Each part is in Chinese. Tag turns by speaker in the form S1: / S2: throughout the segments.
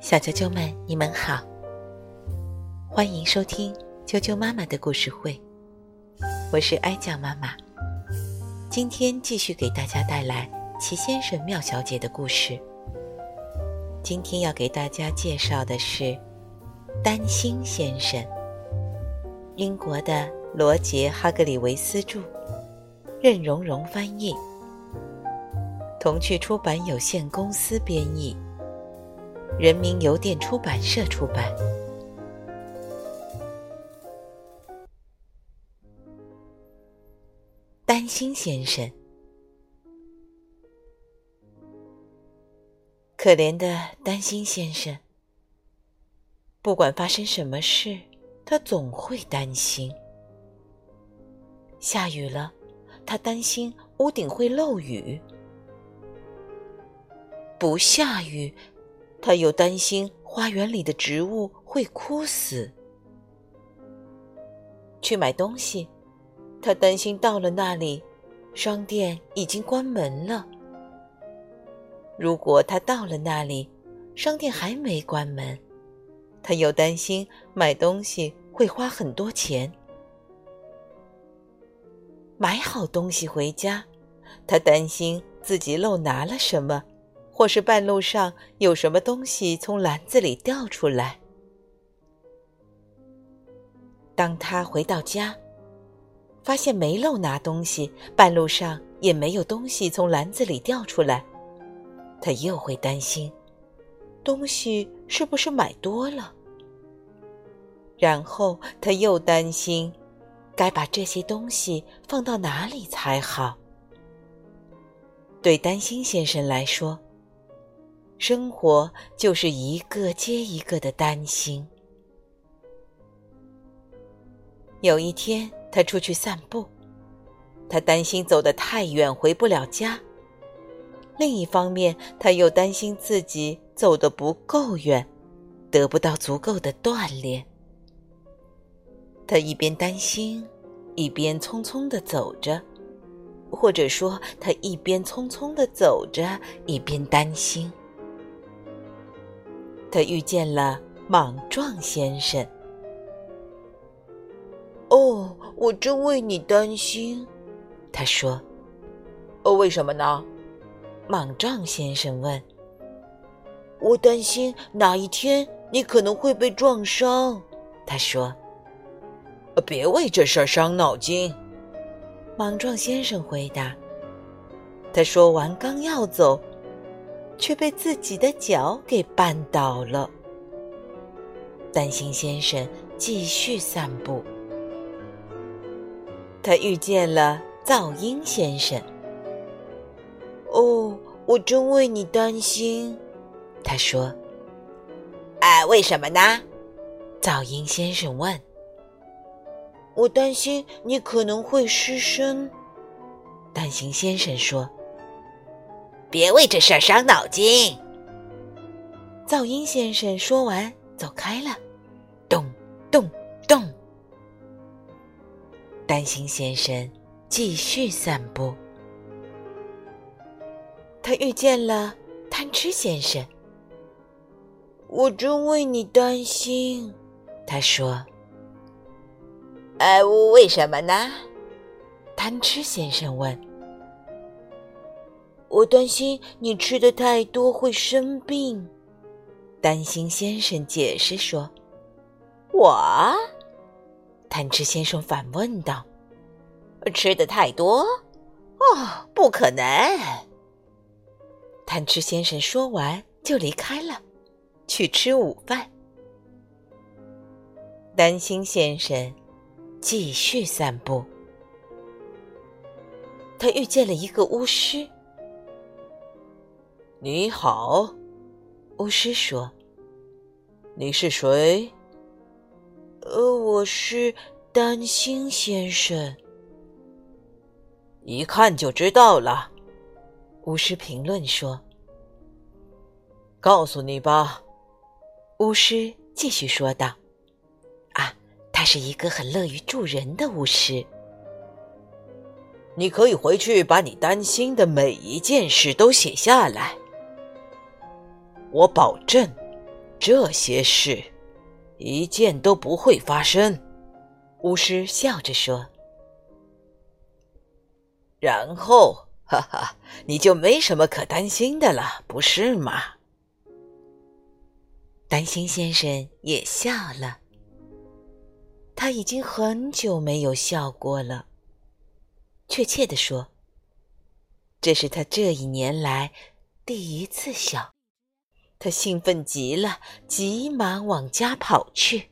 S1: 小啾啾们，你们好，欢迎收听啾啾妈妈的故事会，我是哀酱妈妈。今天继续给大家带来齐先生、妙小姐的故事。今天要给大家介绍的是丹心先生，英国的罗杰·哈格里维斯著，任荣荣翻译，童趣出版有限公司编译。人民邮电出版社出版。丹心先生，可怜的丹心先生，不管发生什么事，他总会担心。下雨了，他担心屋顶会漏雨；不下雨。他又担心花园里的植物会枯死。去买东西，他担心到了那里，商店已经关门了。如果他到了那里，商店还没关门，他又担心买东西会花很多钱。买好东西回家，他担心自己漏拿了什么。或是半路上有什么东西从篮子里掉出来。当他回到家，发现没漏拿东西，半路上也没有东西从篮子里掉出来，他又会担心，东西是不是买多了？然后他又担心，该把这些东西放到哪里才好？对担心先生来说。生活就是一个接一个的担心。有一天，他出去散步，他担心走得太远回不了家；另一方面，他又担心自己走得不够远，得不到足够的锻炼。他一边担心，一边匆匆的走着，或者说，他一边匆匆的走着，一边担心。他遇见了莽撞先生。
S2: 哦，我真为你担心，
S1: 他说。
S2: 哦，为什么呢？
S1: 莽撞先生问。
S2: 我担心哪一天你可能会被撞伤，
S1: 他说。
S2: 别为这事儿伤脑筋，
S1: 莽撞先生回答。他说完刚要走。却被自己的脚给绊倒了。担心先生继续散步，他遇见了噪音先生。
S2: 哦，我真为你担心，
S1: 他说。
S3: 哎，为什么呢？
S1: 噪音先生问。
S2: 我担心你可能会失声，
S1: 担心先生说。
S3: 别为这事儿伤脑筋。
S1: 噪音先生说完，走开了。咚咚咚。担心先生继续散步。他遇见了贪吃先生。
S2: 我真为你担心，
S1: 他说。
S3: 呃，为什么呢？
S1: 贪吃先生问。
S2: 我担心你吃的太多会生病，
S1: 担心先生解释说：“
S3: 我。”
S1: 贪吃先生反问道：“
S3: 吃的太多？哦，不可能。”
S1: 贪吃先生说完就离开了，去吃午饭。担心先生继续散步，他遇见了一个巫师。
S2: 你好，
S1: 巫师说：“
S2: 你是谁？”“呃，我是丹心先生。”一看就知道了，
S1: 巫师评论说：“
S2: 告诉你吧。”
S1: 巫师继续说道：“啊，他是一个很乐于助人的巫师。
S2: 你可以回去把你担心的每一件事都写下来。”我保证，这些事一件都不会发生。”
S1: 巫师笑着说。
S2: 然后，哈哈，你就没什么可担心的了，不是吗？
S1: 担心先生也笑了。他已经很久没有笑过了。确切的说，这是他这一年来第一次笑。他兴奋极了，急忙往家跑去。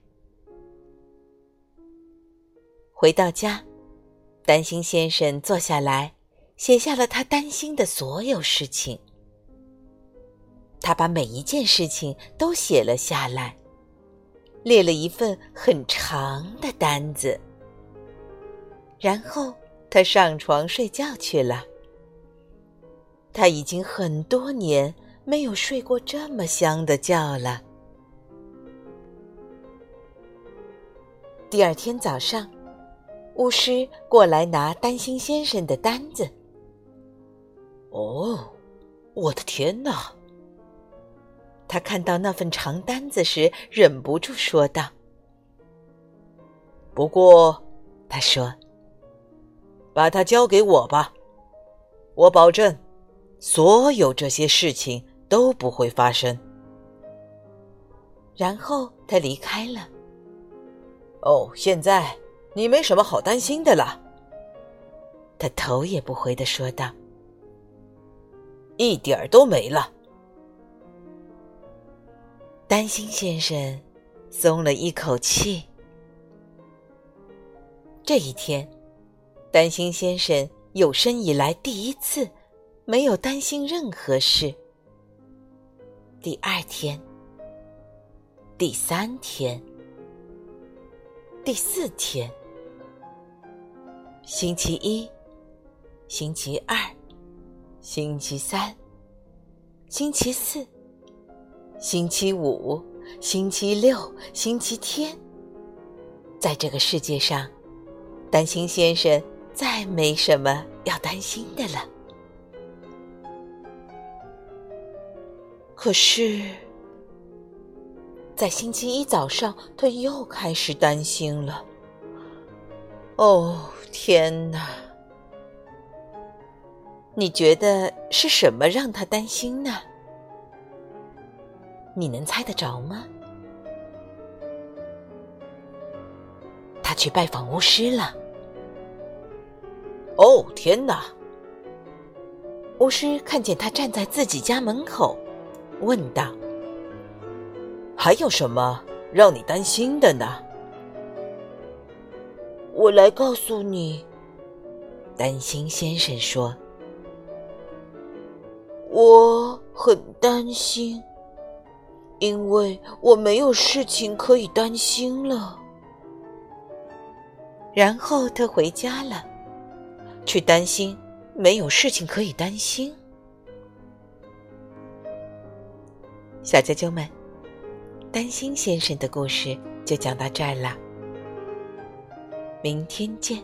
S1: 回到家。担心先生坐下来，写下了他担心的所有事情。他把每一件事情都写了下来，列了一份很长的单子。然后他上床睡觉去了。他已经很多年没有睡过这么香的觉了。第二天早上。巫师过来拿担心先生的单子。
S2: 哦，我的天哪！
S1: 他看到那份长单子时，忍不住说道：“
S2: 不过，
S1: 他说，
S2: 把它交给我吧，我保证，所有这些事情都不会发生。”
S1: 然后他离开了。
S2: 哦，现在。你没什么好担心的了，
S1: 他头也不回的说道。
S2: 一点儿都没了。
S1: 担心先生松了一口气。这一天，担心先生有生以来第一次没有担心任何事。第二天，第三天，第四天。星期一，星期二，星期三，星期四，星期五，星期六，星期天。在这个世界上，担心先生再没什么要担心的了。可是，在星期一早上，他又开始担心了。哦。天哪！你觉得是什么让他担心呢？你能猜得着吗？他去拜访巫师了。
S2: 哦，天哪！
S1: 巫师看见他站在自己家门口，问道：“
S2: 还有什么让你担心的呢？”
S3: 我来告诉你，
S1: 担心先生说：“
S3: 我很担心，因为我没有事情可以担心了。”
S1: 然后他回家了，去担心没有事情可以担心。小啾啾们，担心先生的故事就讲到这儿了。明天见。